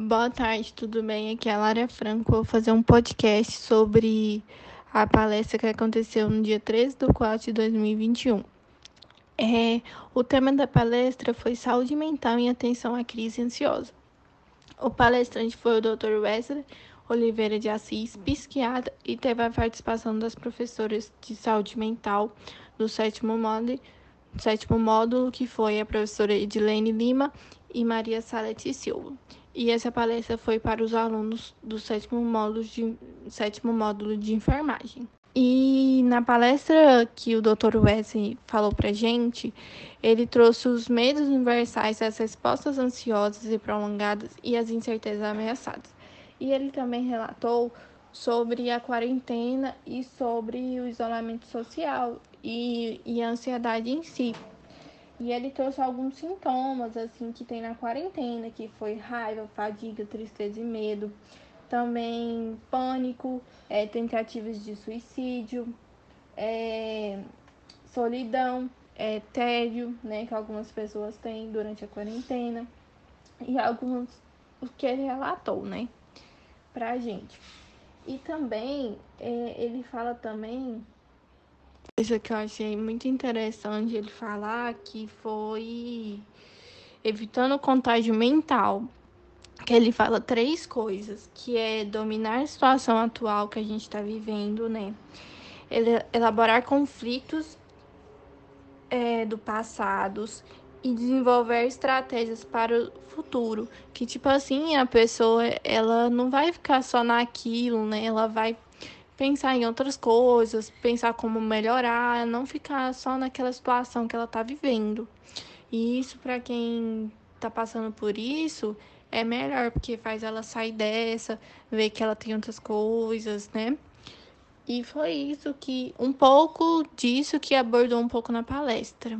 Boa tarde, tudo bem? Aqui é a Lara Franco. Vou fazer um podcast sobre a palestra que aconteceu no dia 13 de 4 de 2021. É, o tema da palestra foi saúde mental em atenção à crise ansiosa. O palestrante foi o Dr. Wesley Oliveira de Assis, psiquiatra, e teve a participação das professoras de saúde mental do sétimo módulo, sétimo módulo que foi a professora Edilene Lima e Maria Salete Silva. E essa palestra foi para os alunos do sétimo módulo de, sétimo módulo de enfermagem. E na palestra que o Dr. Wesley falou para gente, ele trouxe os medos universais, as respostas ansiosas e prolongadas e as incertezas ameaçadas. E ele também relatou sobre a quarentena e sobre o isolamento social e, e a ansiedade em si. E ele trouxe alguns sintomas assim que tem na quarentena, que foi raiva, fadiga, tristeza e medo. Também pânico, é, tentativas de suicídio, é, solidão, é, tédio, né, que algumas pessoas têm durante a quarentena. E alguns o que ele relatou, né, pra gente. E também é, ele fala também coisa que eu achei muito interessante ele falar que foi evitando o contágio mental. Que ele fala três coisas, que é dominar a situação atual que a gente está vivendo, né? Ele, elaborar conflitos é, do passado e desenvolver estratégias para o futuro. Que tipo assim, a pessoa ela não vai ficar só naquilo, né? Ela vai pensar em outras coisas, pensar como melhorar, não ficar só naquela situação que ela está vivendo. E isso para quem está passando por isso é melhor, porque faz ela sair dessa, ver que ela tem outras coisas, né? E foi isso que um pouco disso que abordou um pouco na palestra.